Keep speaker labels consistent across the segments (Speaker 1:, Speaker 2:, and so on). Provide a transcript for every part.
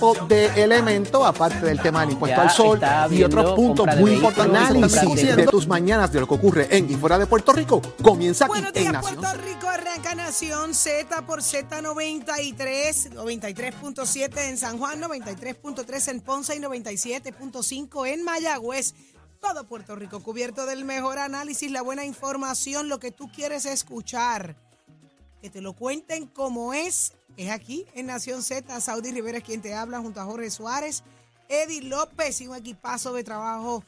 Speaker 1: tipo de elementos, aparte del tema del impuesto
Speaker 2: Ya
Speaker 1: al sol y otros puntos muy importantes.
Speaker 2: de-
Speaker 1: Análisis de tus mañanas de lo que ocurre en y fuera de Puerto Rico comienza aquí
Speaker 3: Buenos
Speaker 1: en
Speaker 3: días,
Speaker 1: Nación.
Speaker 3: Puerto Rico. Arranca Nación Z por Z93, 93.7 en San Juan, 93.3 en Ponce y 97.5 en Mayagüez. Todo Puerto Rico cubierto del mejor análisis, la buena información, lo que tú quieres escuchar. Que te lo cuenten como es. Es aquí en Nación Z. Saudi Rivera es quien te habla junto a Jorge Suárez, Eddie López y un equipazo de trabajo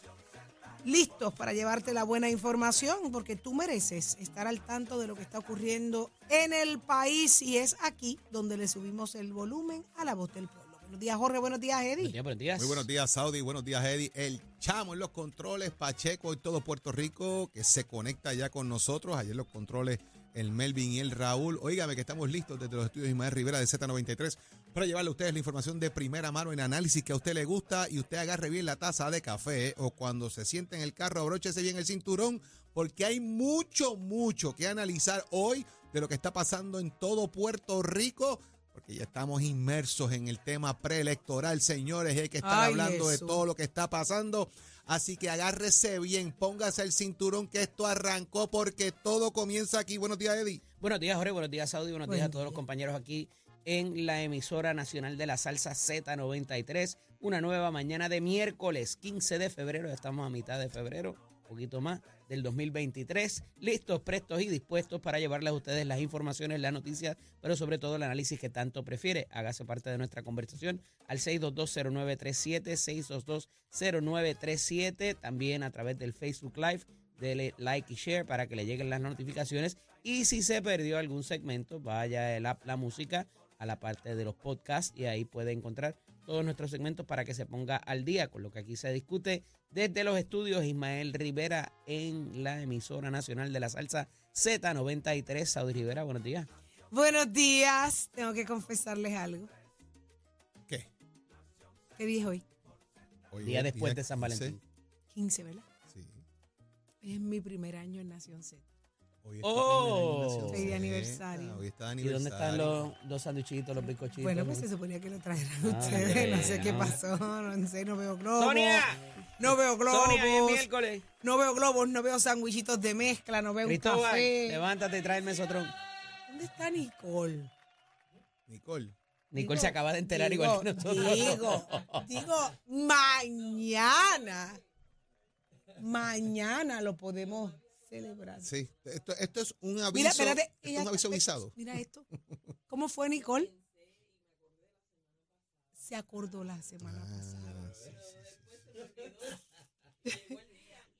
Speaker 3: listos para llevarte la buena información, porque tú mereces estar al tanto de lo que está ocurriendo en el país y es aquí donde le subimos el volumen a la voz del pueblo. Buenos días, Jorge. Buenos días, Eddie.
Speaker 2: Buenos días, buenos días.
Speaker 4: Muy buenos días, Saudi. Buenos días, Eddie. El chamo en los controles, Pacheco y todo Puerto Rico que se conecta ya con nosotros. Ayer los controles, el Melvin y el Raúl. Óigame que estamos listos desde los estudios Ismael Rivera de Z93 para llevarle a ustedes la información de primera mano en análisis que a usted le gusta y usted agarre bien la taza de café o cuando se siente en el carro, abróchese bien el cinturón porque hay mucho, mucho que analizar hoy de lo que está pasando en todo Puerto Rico. Porque ya estamos inmersos en el tema preelectoral, señores. Hay que estar
Speaker 3: Ay,
Speaker 4: hablando
Speaker 3: Jesús.
Speaker 4: de todo lo que está pasando. Así que agárrese bien, póngase el cinturón que esto arrancó porque todo comienza aquí. Buenos días, Eddie.
Speaker 2: Buenos días, Jorge. Buenos días, Saudi. Buenos días a todos los compañeros aquí en la emisora nacional de la salsa Z93. Una nueva mañana de miércoles 15 de febrero. Ya estamos a mitad de febrero, un poquito más del 2023. Listos, prestos y dispuestos para llevarles a ustedes las informaciones, las noticias, pero sobre todo el análisis que tanto prefiere. Hágase parte de nuestra conversación al 6220937, 6220937, también a través del Facebook Live. Dele like y share para que le lleguen las notificaciones. Y si se perdió algún segmento, vaya el app La Música a la parte de los podcasts y ahí puede encontrar todos nuestros segmentos para que se ponga al día con lo que aquí se discute desde los estudios Ismael Rivera en la emisora nacional de la salsa Z93. Saudi Rivera, buenos días.
Speaker 3: Buenos días. Tengo que confesarles algo.
Speaker 4: ¿Qué?
Speaker 3: ¿Qué día es hoy?
Speaker 4: Hoy
Speaker 2: Día
Speaker 4: es
Speaker 2: después de San
Speaker 4: 15.
Speaker 2: Valentín.
Speaker 3: 15, ¿verdad?
Speaker 4: Sí.
Speaker 3: Es mi primer año en Nación Z.
Speaker 4: Hoy
Speaker 2: Oh.
Speaker 4: Nación
Speaker 3: Feliz aniversario.
Speaker 4: Hoy está de
Speaker 2: ¿Y dónde están los dos sanduichitos, los bizcochitos?
Speaker 3: Bueno, pues se suponía que lo trajeran
Speaker 2: Ah,
Speaker 3: ustedes. No sé qué pasó. No sé, no veo globos.
Speaker 2: ¡Sonia!
Speaker 3: No veo globos.
Speaker 2: Sonia, hoy es miércoles.
Speaker 3: No veo globos, no veo sandwichitos de mezcla, no veo un
Speaker 2: Cristóbal,
Speaker 3: café.
Speaker 2: levántate y trae el mesotrón.
Speaker 3: ¿Dónde está Nicole?
Speaker 4: Nicole.
Speaker 2: Nicole
Speaker 3: Digo,
Speaker 2: se acaba de enterar
Speaker 3: digo,
Speaker 2: igual que nosotros.
Speaker 3: Digo, digo, mañana. Mañana lo podemos celebrar.
Speaker 4: Sí. Esto, esto es un aviso.
Speaker 3: Mira, espérate.
Speaker 4: esto es
Speaker 3: ella-
Speaker 4: un aviso avisado.
Speaker 3: Mira esto. ¿Cómo fue, Nicole? Se acordó la semana pasada.
Speaker 4: Ah, sí, sí, sí.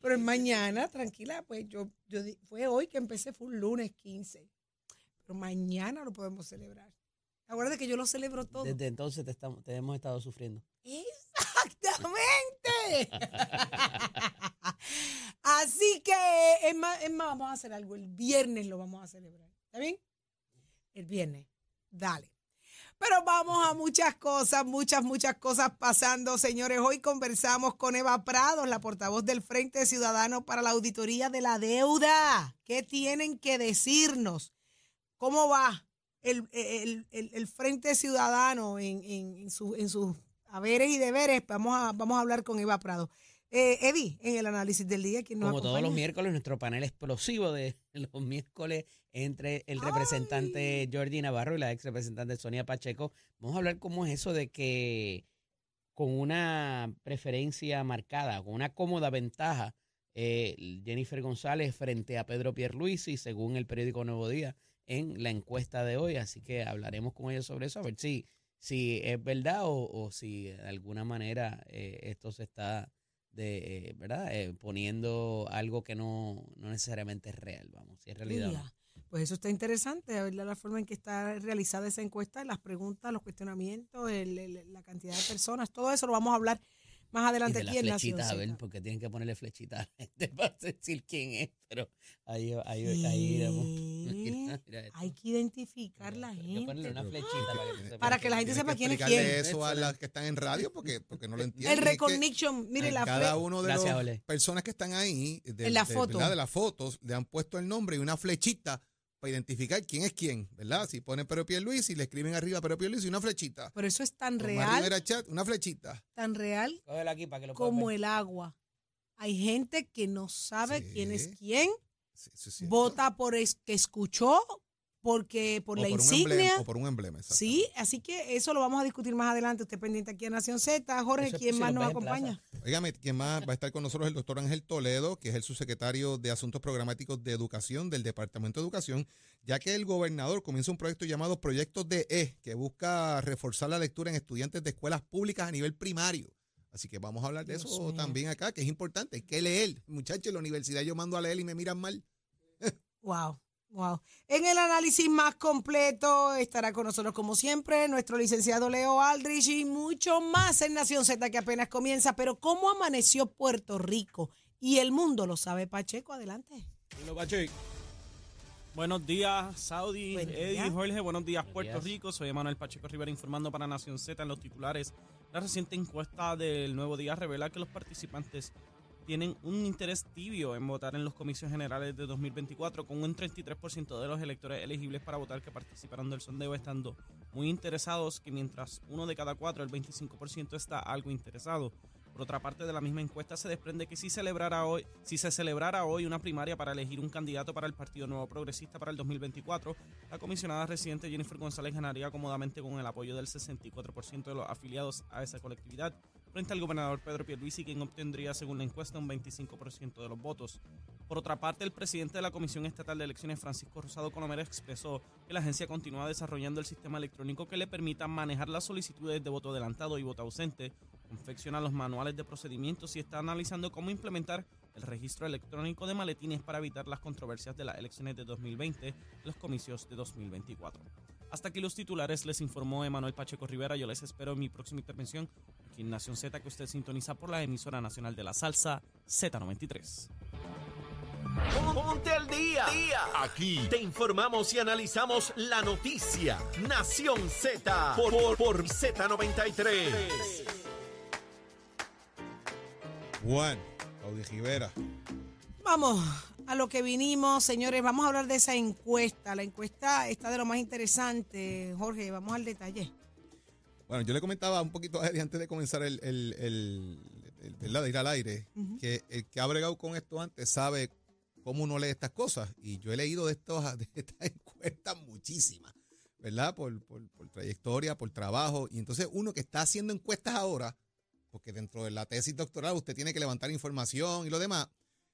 Speaker 3: Pero es mañana, tranquila, pues yo, yo fue hoy que empecé, fue un lunes 15. Pero mañana lo podemos celebrar. Acuérdate que yo lo celebro todo.
Speaker 2: Desde entonces te, estamos, te hemos estado sufriendo.
Speaker 3: Exactamente. Así que, es más, vamos a hacer algo. El viernes lo vamos a celebrar. ¿Está bien? El viernes. Dale. Pero vamos a muchas cosas, muchas, muchas cosas pasando, señores. Hoy conversamos con Eva Prados, la portavoz del Frente Ciudadano para la Auditoría de la Deuda. ¿Qué tienen que decirnos? ¿Cómo va el, el- el- Frente Ciudadano en, en- su- en sus haberes y deberes? Vamos a, vamos a hablar con Eva Prado. Eh, Eddie, en el análisis del día, ¿quién nos
Speaker 2: Como todos los miércoles, nuestro panel explosivo de los miércoles entre el representante Jordi Navarro y la ex representante Sonia Pacheco. Vamos a hablar cómo es eso de que con una preferencia marcada, con una cómoda ventaja, eh, Jennifer González frente a Pedro Pierluisi, según el periódico Nuevo Día, en la encuesta de hoy. Así que hablaremos con ellos sobre eso, a ver si, si es verdad o, o si de alguna manera eh, esto se está de, eh, ¿verdad? Eh, poniendo algo que no, no necesariamente es real, vamos, si es realidad. o no.
Speaker 3: Mira, Pues eso está interesante, a ver la forma en que está realizada esa encuesta, las preguntas, los cuestionamientos, el- el- la cantidad de personas, todo eso lo vamos a hablar más
Speaker 2: Y
Speaker 3: adelante
Speaker 2: de las
Speaker 3: aquí en Nación
Speaker 2: flechitas, a ver, porque tienen que ponerle flechitas a la gente para decir quién es, pero ahí, ahí, ahí iremos. Mira.
Speaker 3: Hay que identificar la
Speaker 2: Hay que ponerle
Speaker 3: gente.
Speaker 2: una flechita para que sepa
Speaker 3: Para que la gente sepa quién es quién.
Speaker 4: eso a las que están en radio porque, porque no lo entienden.
Speaker 3: El
Speaker 4: Es que
Speaker 3: recognition, mire la
Speaker 4: cada uno de las personas que están ahí, de,
Speaker 3: En la
Speaker 4: de-
Speaker 3: foto.
Speaker 4: ¿verdad? de las fotos, le han puesto el nombre y una flechita para identificar quién es quién, ¿verdad? Si ponen Pedro Luis y le escriben arriba Pedro Luis y una flechita.
Speaker 3: Pero eso es tan
Speaker 4: Tomás
Speaker 3: real,
Speaker 4: Rivera Chat, una flechita.
Speaker 3: tan real
Speaker 2: Cógelo aquí para que lo puedas
Speaker 3: como
Speaker 2: ver.
Speaker 3: el agua. Hay gente que no sabe
Speaker 4: Sí.
Speaker 3: quién es quién,
Speaker 4: Sí, eso es cierto.
Speaker 3: vota por es que escuchó, porque por
Speaker 4: O
Speaker 3: la
Speaker 4: un
Speaker 3: insignia.
Speaker 4: emblema, o por un emblema, exacto.
Speaker 3: Sí, así que eso lo vamos a discutir más adelante. Usted pendiente aquí en Nación Z. Jorge,
Speaker 2: Eso
Speaker 3: ¿quién más nos acompaña?
Speaker 4: Óigame, ¿quién más va a estar con nosotros? El doctor Ángel Toledo, que es el subsecretario de Asuntos Programáticos de Educación del Departamento de Educación, ya que el gobernador comienza un proyecto llamado Proyecto DE, que busca reforzar la lectura en estudiantes de escuelas públicas a nivel primario. Así que vamos a hablar de
Speaker 3: Dios
Speaker 4: eso
Speaker 3: mío.
Speaker 4: también acá, que es importante. Hay que leer. Muchachos, en la universidad yo mando a leer y me miran mal.
Speaker 3: Wow, wow. En el análisis más completo estará con nosotros, como siempre, nuestro licenciado Leo Aldrich y mucho más en Nación Z que apenas comienza. Pero, ¿cómo amaneció Puerto Rico? Y el mundo lo sabe, Pacheco. Adelante.
Speaker 5: Buenos días, Saudi,
Speaker 3: Buen
Speaker 5: Eddie,
Speaker 3: día.
Speaker 5: Jorge. Buenos días, Puerto
Speaker 2: días.
Speaker 5: Rico. Soy Emanuel Pacheco Rivera informando para Nación Z en los titulares. La reciente encuesta del Nuevo Día revela que los participantes tienen un interés tibio en votar en los comicios generales de 2024, con un 33% de los electores elegibles para votar que participaron del sondeo estando muy interesados, que mientras uno de cada cuatro, el 25%, está algo interesado. Por otra parte, de la misma encuesta se desprende que si, celebrara hoy, si se celebrara hoy una primaria para elegir un candidato para el Partido Nuevo Progresista para el 2024, la comisionada residente Jennifer González ganaría cómodamente con el apoyo del 64% de los afiliados a esa colectividad, frente al gobernador Pedro Pierluisi, quien obtendría, según la encuesta, un 25% de los votos. Por otra parte, el presidente de la Comisión Estatal de Elecciones, Francisco Rosado Colomero, expresó que la agencia continúa desarrollando el sistema electrónico que le permita manejar las solicitudes de voto adelantado y voto ausente, confecciona los manuales de procedimientos y está analizando cómo implementar el registro electrónico de maletines para evitar las controversias de las elecciones de 2020 y los comicios de 2024. Hasta aquí los titulares, les informó Emanuel Pacheco Rivera. Yo les espero en mi próxima intervención aquí en Nación Z, que usted sintoniza por la emisora nacional de la salsa Z93.
Speaker 6: Ponte al día. Aquí te informamos y analizamos la noticia. Nación Z por, por, por Z93.
Speaker 4: Juan, Audi Rivera.
Speaker 3: Vamos a lo que vinimos, señores. Vamos a hablar de esa encuesta. La encuesta está de lo más interesante. Jorge, vamos al detalle.
Speaker 4: Bueno, yo le comentaba un poquito antes de comenzar el, el, el- el- ¿verdad? de ir al aire, que el que ha bregado con esto antes sabe cómo uno lee estas cosas. Y yo he leído de, estos, de estas encuestas muchísimas, ¿verdad? Por, por, por trayectoria, por trabajo. Y entonces uno que está haciendo encuestas ahora, porque dentro de la tesis doctoral usted tiene que levantar información y lo demás.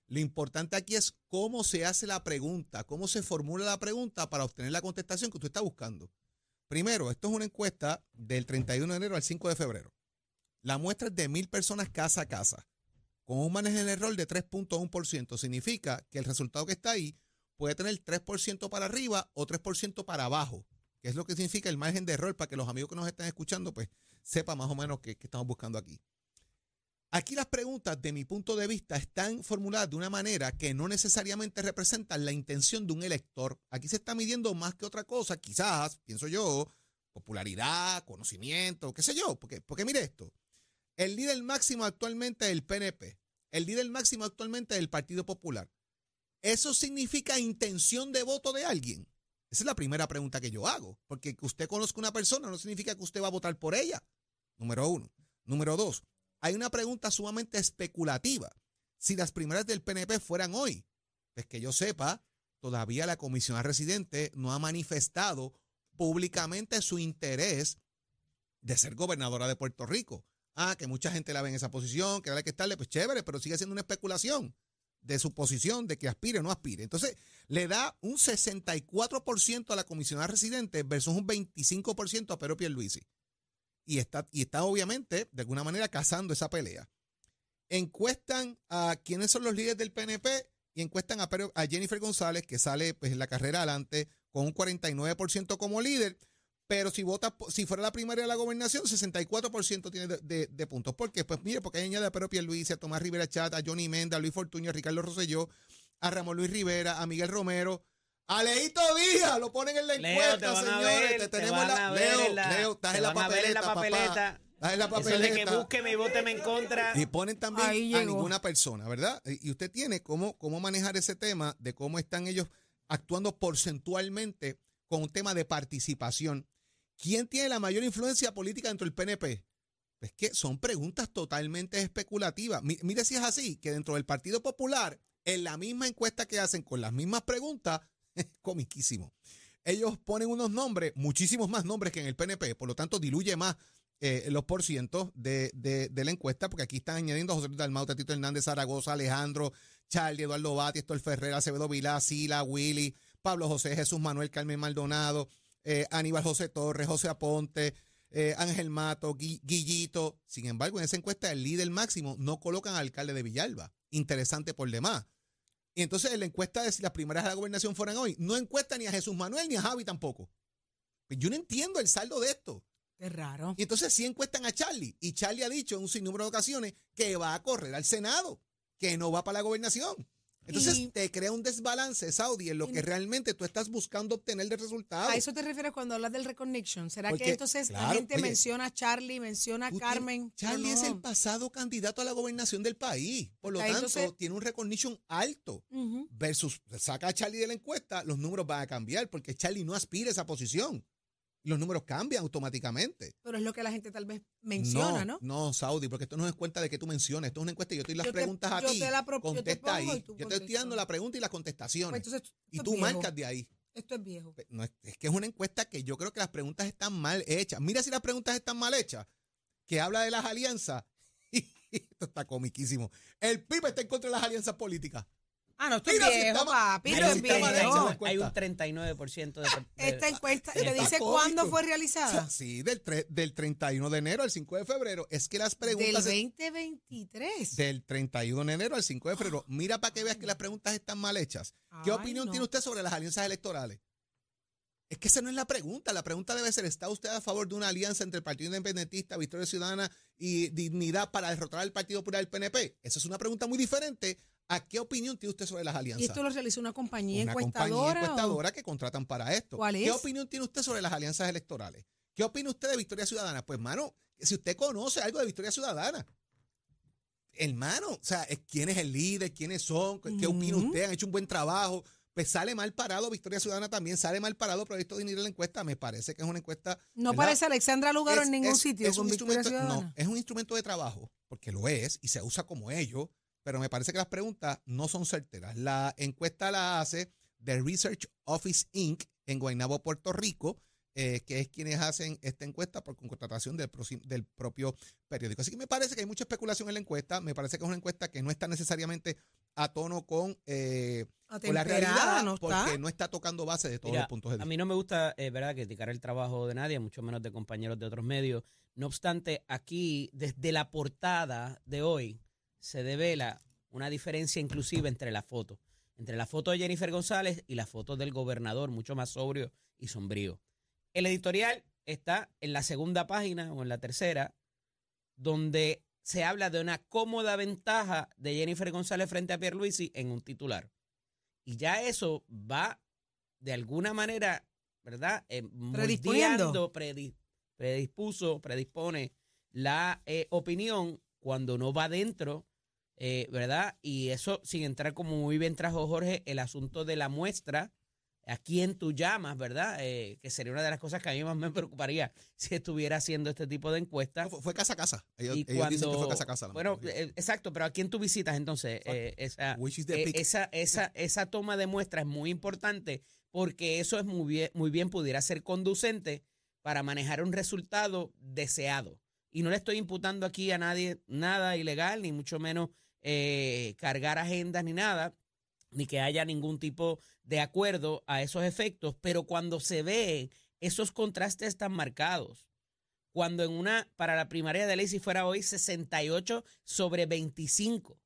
Speaker 4: Lo importante aquí es cómo se hace la pregunta, cómo se formula la pregunta para obtener la contestación que usted está buscando. Primero, esto es una encuesta del 31 de enero al 5 de febrero. La muestra es de mil personas casa a casa, con un margen de error de 3.1%. Significa que el resultado que está ahí puede tener 3% para arriba o 3% para abajo, que es lo que significa el margen de error para que los amigos que nos están escuchando pues sepan más o menos qué estamos buscando aquí. Aquí las preguntas, de mi punto de vista, están formuladas de una manera que no necesariamente representan la intención de un elector. Aquí se está midiendo más que otra cosa, quizás, pienso yo, popularidad, conocimiento, qué sé yo, porque, porque mire esto, el líder máximo actualmente es el PNP, el líder máximo actualmente es el Partido Popular. ¿Eso significa intención de voto de alguien? Esa es la primera pregunta que yo hago, porque que usted conozca una persona no significa que usted va a votar por ella. Número uno. Número dos, hay una pregunta sumamente especulativa. Si las primarias del PNP fueran hoy, pues que yo sepa, todavía la comisionada residente no ha manifestado públicamente su interés de ser gobernadora de Puerto Rico. Ah, que mucha gente la ve en esa posición, que hay que estarle, pues chévere, pero sigue siendo una especulación de su posición, de que aspire o no aspire. Entonces, le da un 64% a la comisionada residente versus un 25% a Pedro Pierluisi. Y está, y está obviamente, de alguna manera, cazando esa pelea. Encuestan a quiénes son los líderes del PNP y encuestan a, a Jennifer González, que sale pues, en la carrera adelante con un 49% como líder. Pero si vota, po- si fuera la primaria de la gobernación, 64% tiene de, de- de puntos. ¿Por qué? Pues mire, porque ahí añade a Pedro Pierluisi, a Tomás Rivera Chat, a Johnny Menda, a Luis Fortuño, a Ricardo Rosselló, a Ramón Luis Rivera, a Miguel Romero, a Leito Díaz, lo ponen en la
Speaker 2: Leo,
Speaker 4: encuesta,
Speaker 2: te van a
Speaker 4: señores.
Speaker 2: ver,
Speaker 4: te
Speaker 2: te
Speaker 4: tenemos
Speaker 2: van
Speaker 4: la, Leo,
Speaker 2: en la-
Speaker 4: Leo, estás
Speaker 2: te
Speaker 4: en la
Speaker 2: van a ver en la
Speaker 4: papeleta, papá.
Speaker 2: papeleta.
Speaker 4: Estás en la
Speaker 2: Eso de
Speaker 4: papeleta.
Speaker 2: que búsqueme y vóteme en contra.
Speaker 4: Y ponen también
Speaker 3: Ahí
Speaker 4: a
Speaker 3: llegó.
Speaker 4: ninguna persona, ¿verdad? Y usted tiene cómo, cómo manejar ese tema de cómo están ellos actuando porcentualmente con un tema de participación. ¿Quién tiene la mayor influencia política dentro del PNP? Es que son preguntas totalmente especulativas. Mi- Mire si es así, que dentro del Partido Popular, en la misma encuesta que hacen con las mismas preguntas, comiquísimo. Ellos ponen unos nombres, muchísimos más nombres que en el PNP, por lo tanto diluye más eh, los porcientos de, de, la encuesta, porque aquí están añadiendo a José Luis Dalmau, Tito Hernández, Zaragoza, Alejandro, Charlie, Eduardo Bati, Héctor Ferrer, Acevedo Vilá, Sila, Willy, Pablo José, Jesús Manuel, Carmen Maldonado, eh, Aníbal José Torres, José Aponte, eh, Ángel Mato, Gui- Guillito. Sin embargo, en esa encuesta, el líder máximo no colocan al alcalde de Villalba. Interesante por demás. Y entonces en la encuesta de si las primeras de la gobernación fueran hoy, no encuesta ni a Jesús Manuel ni a Javi tampoco. Pues yo no entiendo el saldo de esto.
Speaker 3: Qué raro.
Speaker 4: Y entonces sí encuestan a Charlie. Y Charlie ha dicho en un sinnúmero de ocasiones que va a correr al Senado, que no va para la gobernación. Entonces
Speaker 3: Y-
Speaker 4: te crea un desbalance, Saudi, en lo que realmente tú estás buscando obtener de resultados.
Speaker 3: ¿A eso te refieres cuando hablas del recognition? ¿Será
Speaker 4: Porque,
Speaker 3: que entonces la
Speaker 4: claro,
Speaker 3: gente
Speaker 4: oye,
Speaker 3: menciona a Charlie, menciona a Carmen?
Speaker 4: Charlie
Speaker 3: No,
Speaker 4: es el pasado candidato a la gobernación del país. Por lo tanto,
Speaker 3: entonces-
Speaker 4: tiene un recognition alto. Versus saca a Charlie de la encuesta, los números van a cambiar porque Charlie no aspira a esa posición. Los números cambian automáticamente.
Speaker 3: Pero es lo que la gente tal vez menciona, ¿no?
Speaker 4: No, Saudi, porque esto no es cuenta de que tú menciones, esto es una encuesta y yo doy las
Speaker 3: Yo te-
Speaker 4: preguntas a ti.
Speaker 3: te la pro- yo te
Speaker 4: contesta ahí. Yo te estoy dando la pregunta y las contestaciones.
Speaker 3: Pues entonces,
Speaker 4: y tú marcas de ahí.
Speaker 3: Esto es viejo.
Speaker 4: No, es, es que es una encuesta que yo creo que las preguntas están mal hechas. Mira si las preguntas están mal hechas, que habla de las alianzas. Esto está comiquísimo. El PIB está en contra de las alianzas políticas.
Speaker 3: Ah, no, esto es
Speaker 4: Mira si
Speaker 3: viejo,
Speaker 4: está
Speaker 3: papi.
Speaker 4: mira si
Speaker 3: es
Speaker 4: está hecha la
Speaker 3: viejo.
Speaker 2: Hay un 39% de, de-
Speaker 3: Esta encuesta, ¿te
Speaker 4: Está
Speaker 3: dice
Speaker 4: cómico.
Speaker 3: cuándo fue realizada?
Speaker 4: Sí, del, tre- del 31 de enero al 5 de febrero. Es que las
Speaker 3: Del
Speaker 4: preguntas...
Speaker 3: 2023.
Speaker 4: del 31 de enero al 5 de febrero. Mira para que veas que las preguntas están mal hechas. ¿Qué
Speaker 3: Ay,
Speaker 4: opinión
Speaker 3: no.
Speaker 4: tiene usted sobre las alianzas electorales? Es que esa no es la pregunta. La pregunta debe ser, ¿está usted a favor de una alianza entre el Partido Independentista, Victoria Ciudadana y Dignidad para derrotar al Partido Popular del PNP? Esa es una pregunta muy diferente. ¿A qué opinión tiene usted sobre las alianzas?
Speaker 3: ¿Y esto lo realizó una compañía
Speaker 4: una
Speaker 3: encuestadora?
Speaker 4: compañía
Speaker 3: o-
Speaker 4: encuestadora que contratan para esto.
Speaker 3: ¿Cuál
Speaker 4: ¿Qué
Speaker 3: es?
Speaker 4: opinión tiene usted sobre las alianzas electorales? ¿Qué opina usted de Victoria Ciudadana? Pues, mano, si usted conoce algo de Victoria Ciudadana, hermano, o sea, quién es el líder, quiénes son, qué, qué opina usted, han hecho un buen trabajo. Pues sale mal parado Victoria Ciudadana también, sale mal parado Proyecto Dignidad en la encuesta. Me parece que es una encuesta.
Speaker 3: No
Speaker 4: ¿verdad?
Speaker 3: parece Alexandra Lugaro en
Speaker 4: Es-
Speaker 3: ningún
Speaker 4: es-
Speaker 3: sitio
Speaker 4: es
Speaker 3: con
Speaker 4: un
Speaker 3: Victoria
Speaker 4: instrumento-
Speaker 3: Ciudadana.
Speaker 4: No, es un instrumento de trabajo, porque lo es y se usa como ello, pero me parece que las preguntas no son certeras. La encuesta la hace The Research Office Inc. en Guaynabo, Puerto Rico, eh, que es quienes hacen esta encuesta por contratación del, propio periódico. Así que me parece que hay mucha especulación en la encuesta. Me parece que es una encuesta que no está necesariamente a tono con, eh, con la realidad,
Speaker 3: ¿no está?
Speaker 4: porque no está tocando base de todos
Speaker 2: Mira,
Speaker 4: los puntos de
Speaker 2: a
Speaker 4: vista.
Speaker 2: mí no me gusta, eh, ¿verdad?, criticar el trabajo de nadie, mucho menos de compañeros de otros medios. No obstante, aquí, desde la portada de hoy, se devela una diferencia inclusive entre la foto. Entre la foto de Jennifer González y la foto del gobernador, mucho más sobrio y sombrío. El editorial está en la segunda página o en la tercera, donde se habla de una cómoda ventaja de Jennifer González frente a Pierluisi en un titular. Y ya eso va de alguna manera, ¿verdad? Eh,
Speaker 3: Predisponiendo.
Speaker 2: moldeando, predi- predispuso, predispone la eh, opinión cuando no va dentro, eh, ¿verdad? Y eso sin entrar como muy bien trajo Jorge, el asunto de la muestra, a quién tú llamas, ¿verdad? Eh, que sería una de las cosas que a mí más me preocuparía si estuviera haciendo este tipo de encuestas.
Speaker 4: No, fue, fue casa a casa. Ellos,
Speaker 2: Y
Speaker 4: ellos dicen que
Speaker 2: cuando-
Speaker 4: fue casa a casa.
Speaker 2: Bueno, eh, exacto, pero ¿a quién tú visitas entonces? Eh, esa, esa, esa, esa toma de muestra es muy importante porque eso es muy bien, muy bien pudiera ser conducente para manejar un resultado deseado. Y no le estoy imputando aquí a nadie nada ilegal, ni mucho menos eh, cargar agendas ni nada, ni que haya ningún tipo de acuerdo a esos efectos, pero cuando se ve esos contrastes tan marcados, cuando en una, para la primaria de ley, si fuera hoy, 68 sobre 25.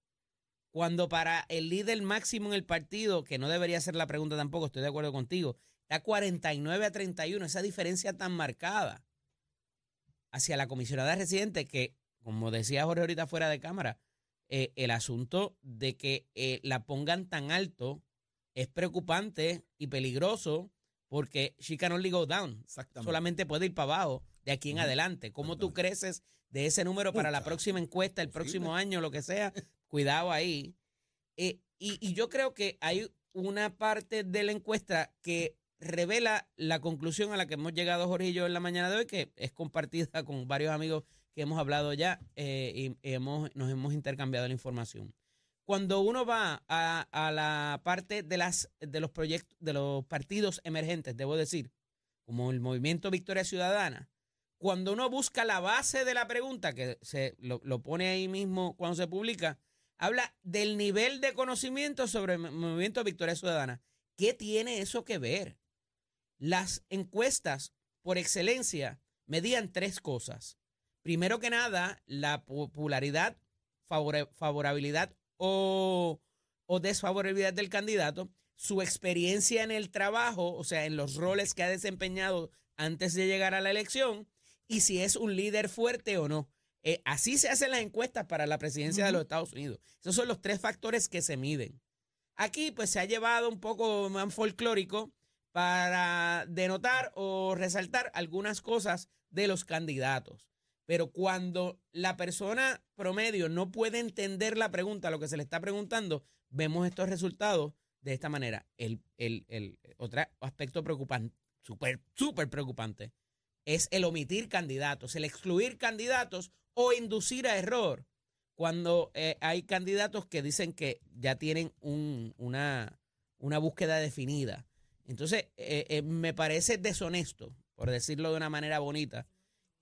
Speaker 2: Cuando para el líder máximo en el partido, que no debería ser la pregunta tampoco, estoy de acuerdo contigo, está 49 a 31, esa diferencia tan marcada hacia la comisionada residente que, como decía Jorge ahorita fuera de cámara, eh, el asunto de que eh, la pongan tan alto es preocupante y peligroso porque she can only go down solamente puede ir para abajo de aquí en adelante. ¿Cómo tú creces de ese número para la próxima encuesta, el próximo año, lo que sea? Cuidado ahí. Eh, y, y yo creo que hay una parte de la encuesta que revela la conclusión a la que hemos llegado Jorge y yo en la mañana de hoy, que es compartida con varios amigos que hemos hablado ya eh, y hemos, nos hemos intercambiado la información. Cuando uno va a, a la parte de, las, de los proyectos, de los partidos emergentes, debo decir, como el Movimiento Victoria Ciudadana, cuando uno busca la base de la pregunta, que se lo, lo pone ahí mismo cuando se publica, habla del nivel de conocimiento sobre el Movimiento Victoria Ciudadana. ¿Qué tiene eso que ver? Las encuestas, por excelencia, medían tres cosas. Primero que nada, la popularidad, favora- favorabilidad o, o desfavorabilidad del candidato, su experiencia en el trabajo, o sea, en los roles que ha desempeñado antes de llegar a la elección, y si es un líder fuerte o no. Eh, así se hacen las encuestas para la presidencia de los Estados Unidos. Esos son los tres factores que se miden. Aquí pues se ha llevado un poco más folclórico para denotar o resaltar algunas cosas de los candidatos. Pero cuando la persona promedio no puede entender la pregunta, lo que se le está preguntando, vemos estos resultados de esta manera. El, el, el otro aspecto preocupante, súper, súper preocupante, es el omitir candidatos, el excluir candidatos o inducir a error cuando eh, hay candidatos que dicen que ya tienen un- una, una búsqueda definida. Entonces, eh, eh, me parece deshonesto, por decirlo de una manera bonita,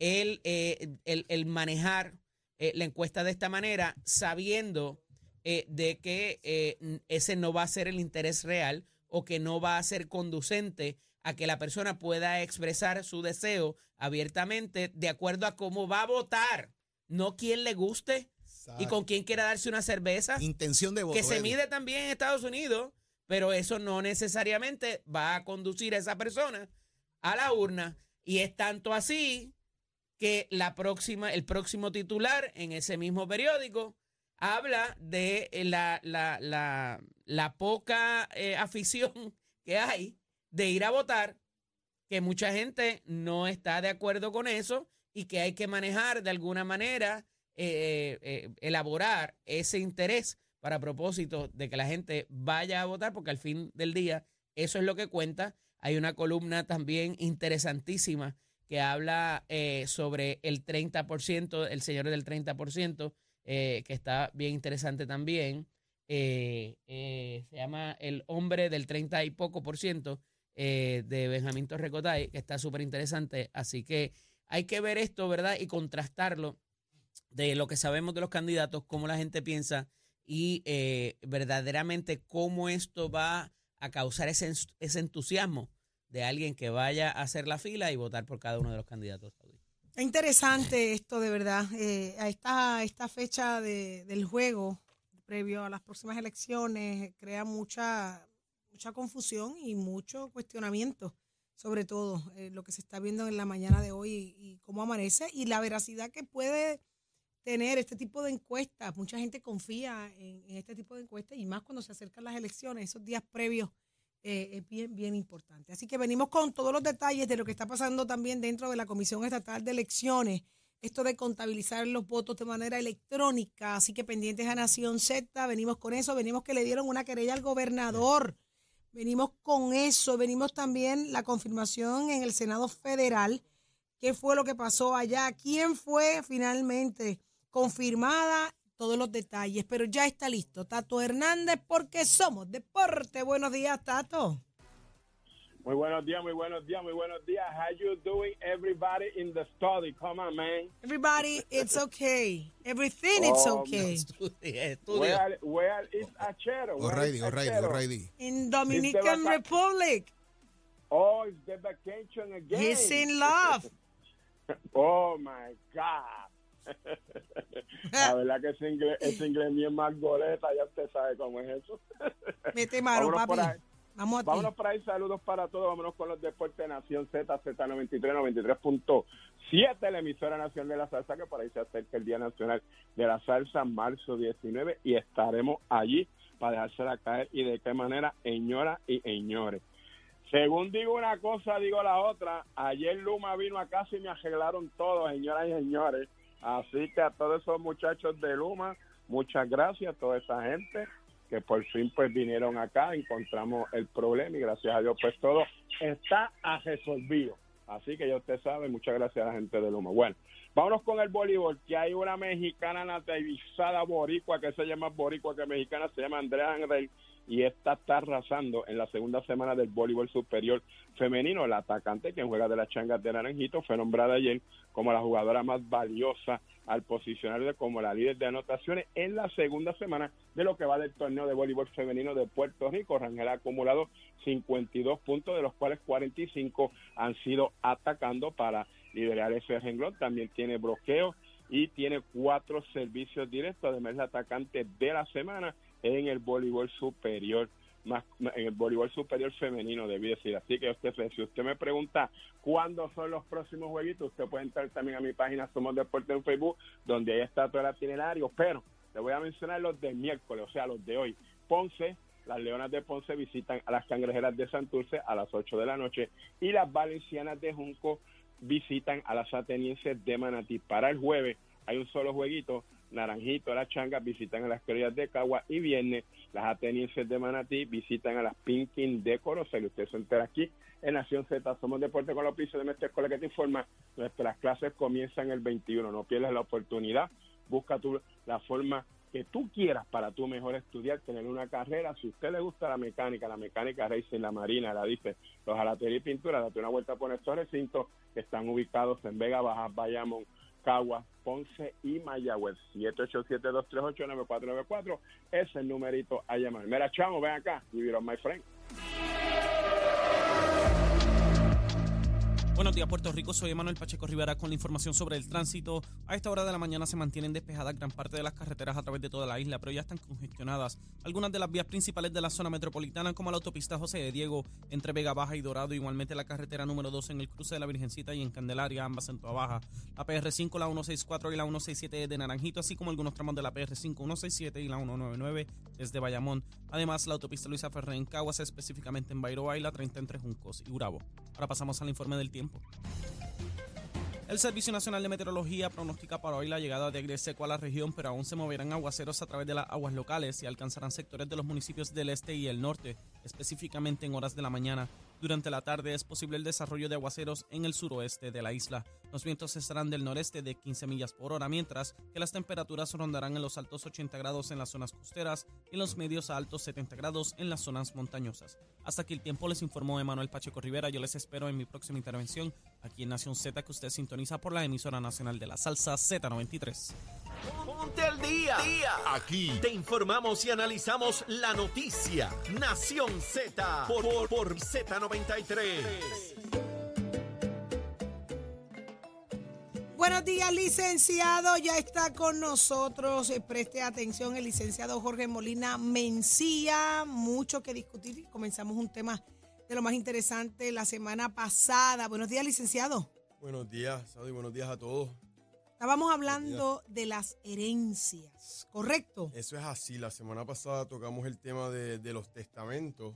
Speaker 2: el, eh, el, el manejar eh, la encuesta de esta manera sabiendo eh, de que ese no va a ser el interés real o que no va a ser conducente a que la persona pueda expresar su deseo abiertamente de acuerdo a cómo va a votar, no quién le guste y con quién quiera darse una cerveza
Speaker 4: Intención de voto.
Speaker 2: que se mide también en Estados Unidos, pero eso no necesariamente va a conducir a esa persona a la urna. Y es tanto así que la próxima, el próximo titular en ese mismo periódico habla de la, la, la, la poca eh, afición que hay de ir a votar, que mucha gente no está de acuerdo con eso y que hay que manejar de alguna manera, eh, eh, elaborar ese interés para propósito de que la gente vaya a votar, porque al fin del día eso es lo que cuenta. Hay una columna también interesantísima que habla eh, sobre el 30%, el señor del 30%, eh, que está bien interesante también. Eh, eh, se llama El hombre del 30 y poco por ciento eh, de Benjamín Torrecotay, que está súper interesante. Así que hay que ver esto, ¿verdad? Y contrastarlo de lo que sabemos de los candidatos, cómo la gente piensa y verdaderamente cómo esto va a causar ese, ese entusiasmo de alguien que vaya a hacer la fila y votar por cada uno de los candidatos.
Speaker 3: Es interesante esto, de verdad. Eh, a esta, esta fecha de- del juego, previo a las próximas elecciones, crea mucha, mucha confusión y mucho cuestionamiento, sobre todo eh, lo que se está viendo en la mañana de hoy y, y cómo amanece y la veracidad que puede tener este tipo de encuestas. Mucha gente confía en, en este tipo de encuestas y más cuando se acercan las elecciones, esos días previos eh, es bien, bien importante. Así que venimos con todos los detalles de lo que está pasando también dentro de la Comisión Estatal de Elecciones, esto de contabilizar los votos de manera electrónica, así que pendientes a Nación Z, venimos con eso, venimos que le dieron una querella al gobernador, venimos con eso, venimos también la confirmación en el Senado Federal, qué fue lo que pasó allá, quién fue finalmente confirmada todos los detalles, pero ya está listo Tato Hernández porque somos deporte. Buenos días, Tato.
Speaker 7: Muy buenos días, muy buenos días, muy buenos días. How you doing, everybody in the study? Come on, man.
Speaker 3: Everybody, it's okay. Everything it's
Speaker 7: Oh,
Speaker 3: okay.
Speaker 2: Estudia, estudia.
Speaker 7: Where, where is Achero?
Speaker 4: O'Reilly,
Speaker 7: Achero?
Speaker 4: O'Reilly.
Speaker 3: In Dominican Republic,
Speaker 7: Oh, it's the vacation again.
Speaker 3: he's in love.
Speaker 7: Oh, my God. La verdad que ese inglés, ese inglés mío es más goleta, ya usted sabe cómo es eso.
Speaker 3: Mete mano,
Speaker 7: Vámonos por
Speaker 3: papi.
Speaker 7: ahí.
Speaker 3: Vamos.
Speaker 7: Vámonos por ahí, saludos para todos. Vámonos con los deportes de Nación Z, Z93, 93.7, la emisora nacional de la salsa, que por ahí se acerca el Día Nacional de la Salsa, marzo 19, y estaremos allí para dejársela caer y de qué manera, señoras y señores. Según digo una cosa, digo la otra. Ayer Luma vino a casa y me arreglaron todo, señoras y señores. Así que a todos esos muchachos de Luma, muchas gracias a toda esa gente que por fin pues vinieron acá, encontramos el problema y gracias a Dios pues todo está resolvido. Así que ya usted sabe, muchas gracias a la gente de Luma. Bueno, vámonos con el voleibol, que hay una mexicana naturalizada boricua que se llama boricua que mexicana, se llama Andrea Angel y esta está arrasando en la segunda semana del voleibol superior femenino. La atacante que juega de las changas de Naranjito fue nombrada ayer como la jugadora más valiosa al posicionarse como la líder de anotaciones en la segunda semana de lo que va del torneo de voleibol femenino de Puerto Rico. Rangel ha acumulado 52 puntos, de los cuales 45 han sido atacando para liderar ese renglón. También tiene bloqueo y tiene cuatro servicios directos, además la atacante de la semana en el voleibol superior más en el voleibol superior femenino debí decir. Así que usted si usted me pregunta cuándo son los próximos jueguitos usted puede entrar también a mi página Somos Deportes en Facebook donde ahí está todo el itinerario. Pero le voy a mencionar los de miércoles o sea los de hoy. Ponce las Leonas de Ponce visitan a las Cangrejeras de Santurce a las 8 de la noche y las Valencianas de Junco visitan a las Atenienses de Manatí. Para el jueves hay un solo jueguito Naranjito, las Changas visitan a las Criollas de Cagua y viernes las atenienses de Manatí visitan a las Pinkin de Corozal. Usted se entera aquí en Nación Z. Somos Deporte con los pisos de nuestra escuela que te informa. Nuestras clases comienzan el 21. No pierdas la oportunidad. Busca tú la forma que tú quieras para tú mejor estudiar, tener una carrera. Si a usted le gusta la mecánica, la mecánica racing, la marina, la dice, los jalatería y pintura, date una vuelta por estos recintos que están ubicados en Vega Baja, Bayamón, Cagua, Ponce y Mayagüez. 787-238-9494 es el numerito a llamar. Mira, chamo, ven acá. You my friend.
Speaker 5: Buenos días, Puerto Rico. Soy Manuel Pacheco Rivera con la información sobre el tránsito. A esta hora de la mañana se mantienen despejadas gran parte de las carreteras a través de toda la isla, pero ya están congestionadas algunas de las vías principales de la zona metropolitana, como la autopista José de Diego entre Vega Baja y Dorado, igualmente la carretera número 2 en el cruce de la Virgencita y en Candelaria, ambas en Toa Baja, la PR5, la 164 y la 167 de Naranjito, así como algunos tramos de la PR5, 167 y la 199 desde Bayamón. Además, la autopista Luisa Ferrer en Caguas, específicamente en Bairoa y la 30 entre Juncos y Urabo. Ahora pasamos al informe del tiempo. El Servicio Nacional de Meteorología pronostica para hoy la llegada de aire seco a la región, pero aún se moverán aguaceros a través de las aguas locales y alcanzarán sectores de los municipios del este y el norte, específicamente en horas de la mañana. Durante la tarde es posible el desarrollo de aguaceros en el suroeste de la isla. Los vientos estarán del noreste de 15 millas por hora, mientras que las temperaturas rondarán en los altos 80 grados en las zonas costeras y en los medios a altos 70 grados en las zonas montañosas. Hasta aquí el tiempo les informó Emanuel Pacheco Rivera. Yo les espero en mi próxima intervención aquí en Nación Z que usted sintoniza por la emisora nacional de la salsa Z93.
Speaker 6: Ponte al día. Aquí te informamos y analizamos la noticia. Nación Z por, por, Z93.
Speaker 3: Buenos días, licenciado. Ya está con nosotros. Eh, preste atención el licenciado Jorge Molina Mencía. Mucho que discutir. Comenzamos un tema de lo más interesante la semana pasada. Buenos días, licenciado.
Speaker 8: Buenos días, y buenos días a todos.
Speaker 3: Estábamos hablando de las herencias, ¿correcto?
Speaker 8: Eso es así. La semana pasada tocamos el tema de, los testamentos.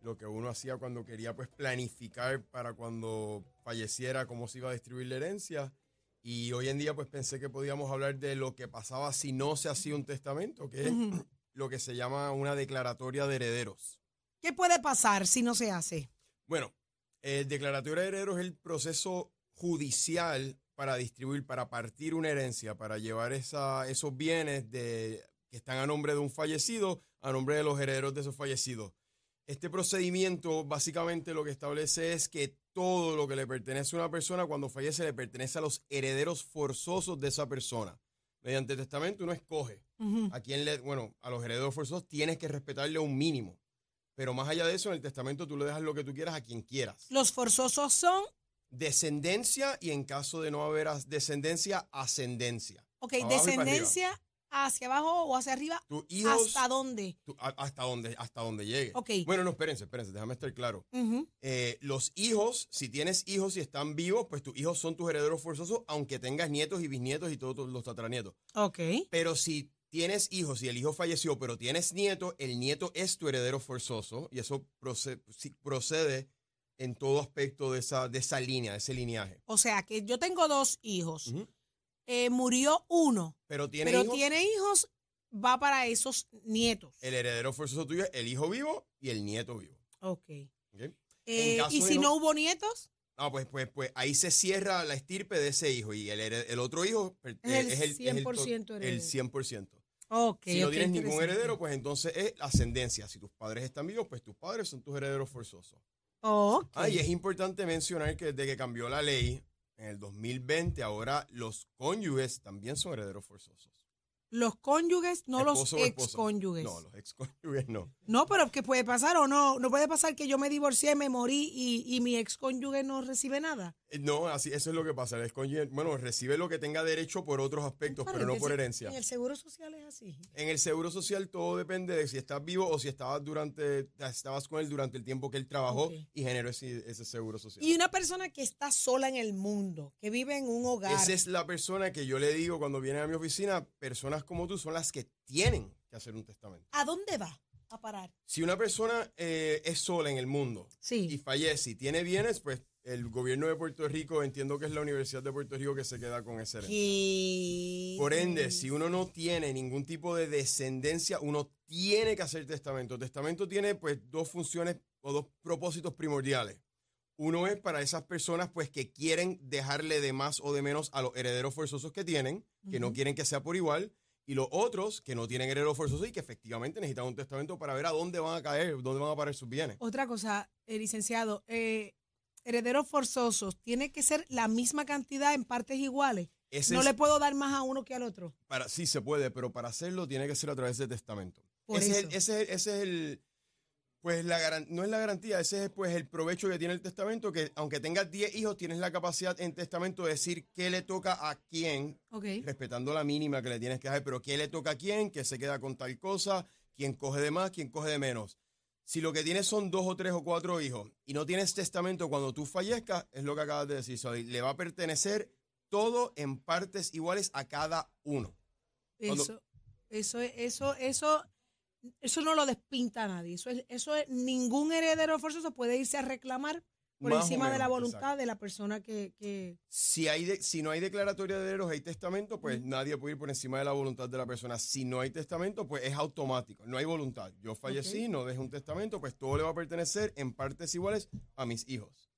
Speaker 8: Lo que uno hacía cuando quería pues planificar para cuando falleciera cómo se iba a distribuir la herencia. Y hoy en día pues pensé que podíamos hablar de lo que pasaba si no se hacía un testamento, que es lo que se llama una declaratoria de herederos.
Speaker 3: ¿Qué puede pasar si no se hace?
Speaker 8: Bueno, el declaratoria de herederos es el proceso judicial para distribuir, para partir una herencia, para llevar esa, esos bienes de, que están a nombre de un fallecido a nombre de los herederos de esos fallecidos. Este procedimiento básicamente lo que establece es que todo lo que le pertenece a una persona cuando fallece le pertenece a los herederos forzosos de esa persona. Mediante testamento uno escoge a quién le, bueno, a los herederos forzosos tienes que respetarle un mínimo. Pero más allá de eso, en el testamento tú le dejas lo que tú quieras a quien quieras.
Speaker 3: Los forzosos son
Speaker 8: descendencia y en caso de no haber descendencia, ascendencia.
Speaker 3: Ok, descendencia hacia abajo o hacia arriba. ¿Hasta dónde?
Speaker 8: hasta dónde? Hasta dónde llegue. Bueno, no, espérense, espérense, déjame estar claro. Eh, los hijos, si tienes hijos y están vivos, pues tus hijos son tus herederos forzosos, aunque tengas nietos y bisnietos y todos los tatranietos.
Speaker 3: Ok.
Speaker 8: Pero si tienes hijos y el hijo falleció, pero tienes nieto, el nieto es tu heredero forzoso y eso procede en todo aspecto de esa, de esa línea, de ese lineaje.
Speaker 3: O sea, que yo tengo dos hijos. Eh, murió uno.
Speaker 8: Pero tiene
Speaker 3: pero
Speaker 8: hijos.
Speaker 3: tiene hijos va para esos nietos.
Speaker 8: El heredero forzoso tuyo es el hijo vivo y el nieto vivo.
Speaker 3: Ok.
Speaker 8: ¿ok?
Speaker 3: Eh, ¿Y si
Speaker 8: no-
Speaker 3: no hubo nietos?
Speaker 8: Ah, pues, pues, pues ahí se cierra la estirpe de ese hijo y el, el otro hijo eh,
Speaker 3: Es el
Speaker 8: es el, es el to-
Speaker 3: 100%
Speaker 8: el
Speaker 3: heredero.
Speaker 8: 100%.
Speaker 3: Ok.
Speaker 8: si no tienes ningún heredero, pues entonces es ascendencia. Si tus padres están vivos, pues tus padres son tus herederos forzosos.
Speaker 3: Ok.
Speaker 8: Ah, y es importante mencionar que desde que cambió la ley en el 2020, ahora los cónyuges también son herederos forzosos.
Speaker 3: Los cónyuges, no los
Speaker 8: o esposa.
Speaker 3: ex-cónyuges.
Speaker 8: No, los ex-cónyuges no.
Speaker 3: No, pero ¿qué puede pasar o no? No puede pasar que yo me divorcié, me morí y, y mi ex-cónyuge no recibe nada.
Speaker 8: Eh, No, así, eso es lo que pasa. El ex-cónyuge, bueno, recibe lo que tenga derecho por otros aspectos, pero no por herencia.
Speaker 3: En el seguro social es así.
Speaker 8: En el seguro social todo depende de si estás vivo o si estabas durante estabas con él durante el tiempo que él trabajó y generó ese, ese seguro social.
Speaker 3: Y una persona que está sola en el mundo, que vive en un hogar.
Speaker 8: Esa es la persona que yo le digo cuando vienen a mi oficina, personas como tú son las que tienen que hacer un testamento.
Speaker 3: ¿A dónde va a parar?
Speaker 8: Si una persona eh, es sola en el mundo y
Speaker 3: Sí.
Speaker 8: fallece y tiene bienes, pues el gobierno de Puerto Rico, entiendo que es la Universidad de Puerto Rico que se queda con ese.
Speaker 3: ¿Qué?
Speaker 8: Por ende, si uno no tiene ningún tipo de descendencia, uno tiene que hacer testamento. Testamento tiene pues dos funciones o dos propósitos primordiales. Uno es para esas personas pues que quieren dejarle de más o de menos a los herederos forzosos que tienen, que no quieren que sea por igual, y los otros que no tienen herederos forzosos y que efectivamente necesitan un testamento para ver a dónde van a caer, dónde van a parar sus bienes.
Speaker 3: Otra cosa, eh, licenciado, eh, herederos forzosos, ¿tiene que ser la misma cantidad en partes iguales?
Speaker 8: Ese
Speaker 3: no
Speaker 8: es
Speaker 3: le puedo dar más a uno que al otro.
Speaker 8: para, sí se puede, pero para hacerlo tiene que ser a través de testamento.
Speaker 3: Por
Speaker 8: ese, Es el, ese, es- ese es el, pues la garan- no es la garantía, ese es pues el provecho que tiene el testamento, que aunque tengas 10 hijos, tienes la capacidad en testamento de decir qué le toca a quién,
Speaker 3: Ok.
Speaker 8: respetando la mínima que le tienes que dar, pero qué le toca a quién, qué se queda con tal cosa, quién coge de más, quién coge de menos. Si lo que tienes son dos o tres o cuatro hijos y no tienes testamento cuando tú fallezcas, es lo que acabas de decir, Zoe, le va a pertenecer todo en partes iguales a cada uno. Cuando-
Speaker 3: Eso, eso, es- eso, eso, eso no lo despinta a nadie. Eso es, eso es, ningún heredero forzoso puede irse a reclamar por
Speaker 8: Más
Speaker 3: encima de la voluntad
Speaker 8: exacto.
Speaker 3: de la persona que, que
Speaker 8: Si, hay de- si no hay declaratoria de herederos, hay testamento, pues nadie puede ir por encima de la voluntad de la persona. Si no hay testamento, pues es automático, no hay voluntad. Yo fallecí, no dejé un testamento, pues todo le va a pertenecer en partes iguales a mis hijos.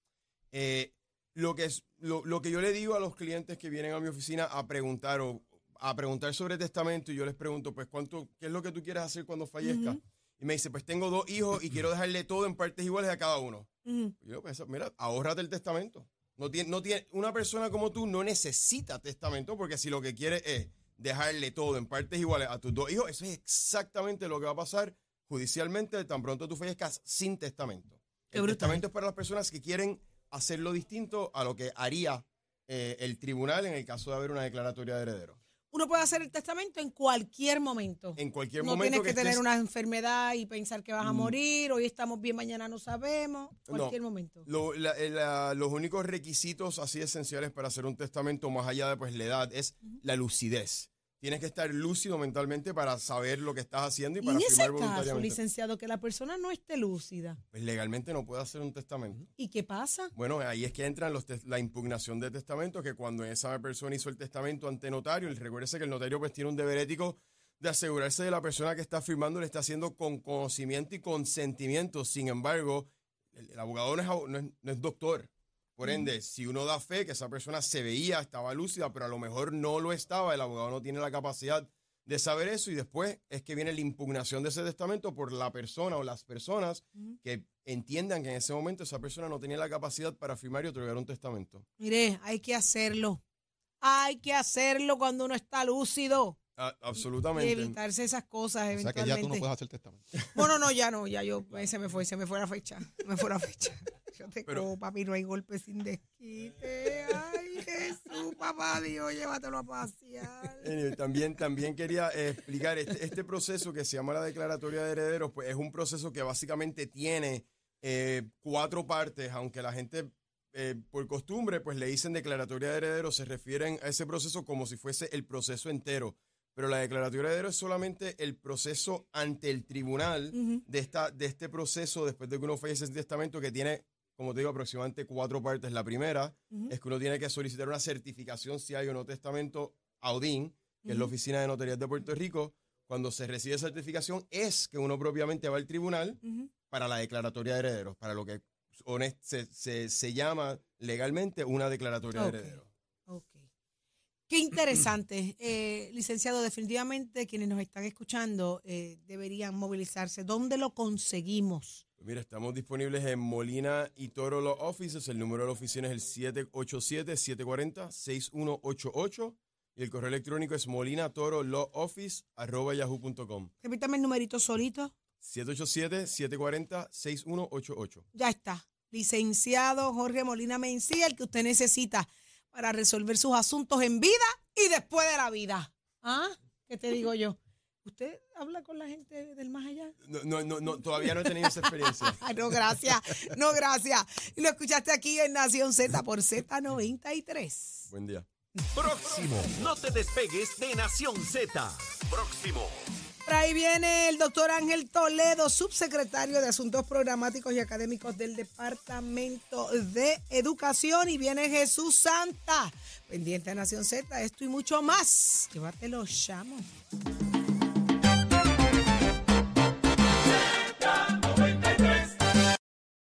Speaker 8: Eh, lo, que es, lo, lo que yo le digo a los clientes que vienen a mi oficina a preguntar o a preguntar sobre testamento y yo les pregunto, pues, ¿cuánto, ¿qué es lo que tú quieres hacer cuando fallezcas? Y me dice, pues tengo dos hijos y quiero dejarle todo en partes iguales a cada uno.
Speaker 3: Ujú.
Speaker 8: Yo, pues, mira, ahórrate el testamento. No tiene, no tiene, una persona como tú no necesita testamento porque si lo que quiere es dejarle todo en partes iguales a tus dos hijos, eso es exactamente lo que va a pasar judicialmente tan pronto tú fallezcas sin testamento.
Speaker 3: Qué
Speaker 8: el
Speaker 3: brutal.
Speaker 8: testamento es para las personas que quieren hacerlo distinto a lo que haría eh, el tribunal en el caso de haber una declaratoria de heredero.
Speaker 3: Uno puede hacer el testamento en cualquier momento.
Speaker 8: En cualquier
Speaker 3: no
Speaker 8: momento
Speaker 3: tienes que, tener
Speaker 8: estés-
Speaker 3: una enfermedad y pensar que vas a
Speaker 8: Mm.
Speaker 3: morir, hoy estamos bien, mañana no sabemos,
Speaker 8: No.
Speaker 3: cualquier momento.
Speaker 8: Lo- la- eh, la- los únicos requisitos así esenciales para hacer un testamento, más allá de pues, la edad, es la lucidez. Tienes que estar lúcido mentalmente para saber lo que estás haciendo y
Speaker 3: Y
Speaker 8: para
Speaker 3: en ese
Speaker 8: firmar
Speaker 3: caso,
Speaker 8: voluntariamente.
Speaker 3: licenciado, que la persona no esté lúcida,
Speaker 8: Pues legalmente no puede hacer un testamento.
Speaker 3: ¿y qué pasa?
Speaker 8: Bueno, ahí es que entran los la impugnación de testamento, que cuando esa persona hizo el testamento ante notario, y recuérdese que el notario pues tiene un deber ético de asegurarse de la persona que está firmando le está haciendo con conocimiento y consentimiento. Sin embargo, el, el abogado no es, no es- no es doctor. Por ende, si uno da fe que esa persona se veía, estaba lúcida, pero a lo mejor no lo estaba, el abogado no tiene la capacidad de saber eso y después es que viene la impugnación de ese testamento por la persona o las personas que entiendan que en ese momento esa persona no tenía la capacidad para firmar y otorgar un testamento.
Speaker 3: Mire, hay que hacerlo. Hay que hacerlo cuando uno está lúcido
Speaker 8: A-
Speaker 3: y
Speaker 8: absolutamente.
Speaker 3: evitarse esas cosas
Speaker 1: O sea
Speaker 3: eventualmente.
Speaker 1: que ya tú no puedes hacer testamento.
Speaker 3: Bueno, no, ya no, ya yo, se me fue, se me fue la fecha, me fue la fecha. Yo te
Speaker 8: Pero-
Speaker 3: cojo, papi, no hay golpe sin desquite. Ay, Jesús, papá Dios, llévatelo a pasear.
Speaker 8: También, también quería eh, explicar este, este proceso que se llama la declaratoria de herederos, pues es un proceso que básicamente tiene eh, cuatro partes, aunque la gente eh, por costumbre pues le dicen declaratoria de herederos, se refieren a ese proceso como si fuese el proceso entero. Pero la declaratoria de herederos es solamente el proceso ante el tribunal de, esta, de este proceso después de que uno fallece en testamento que tiene, como te digo, aproximadamente cuatro partes. La primera es que uno tiene que solicitar una certificación si hay o no testamento a ODIN, que es la. Oficina de Notarías de Puerto Rico. Cuando se recibe certificación es que uno propiamente va al tribunal para la declaratoria de herederos, para lo que honest- se, se- se llama legalmente una declaratoria de herederos.
Speaker 3: Ok. Qué interesante. Eh, licenciado, definitivamente quienes nos están escuchando eh, deberían movilizarse. ¿Dónde lo conseguimos?
Speaker 8: Mira, estamos disponibles en Molina y Toro Law Offices. El número de la oficina es el 787-740-6188 y el correo electrónico es molinatorolawoffice.yahoo.com.
Speaker 3: Repítame el numerito solito.
Speaker 8: 787-740-6188.
Speaker 3: Ya está. Licenciado Jorge Molina Mencía, el que usted necesita para resolver sus asuntos en vida y después de la vida. ¿Ah? ¿Qué te digo yo? ¿Usted habla con la gente del más allá?
Speaker 8: No, no, no, no, todavía no he tenido esa experiencia.
Speaker 3: No, gracias. No, gracias. Y lo escuchaste aquí en Nación Z por Z93.
Speaker 8: Buen día.
Speaker 6: Próximo. No te despegues de Nación Z. Próximo.
Speaker 3: Por ahí viene el doctor Ángel Toledo, subsecretario de Asuntos Programáticos y Académicos del Departamento de Educación. Y viene Jesús Santa, pendiente de Nación Z, esto y mucho más. Llévatelo, chamo.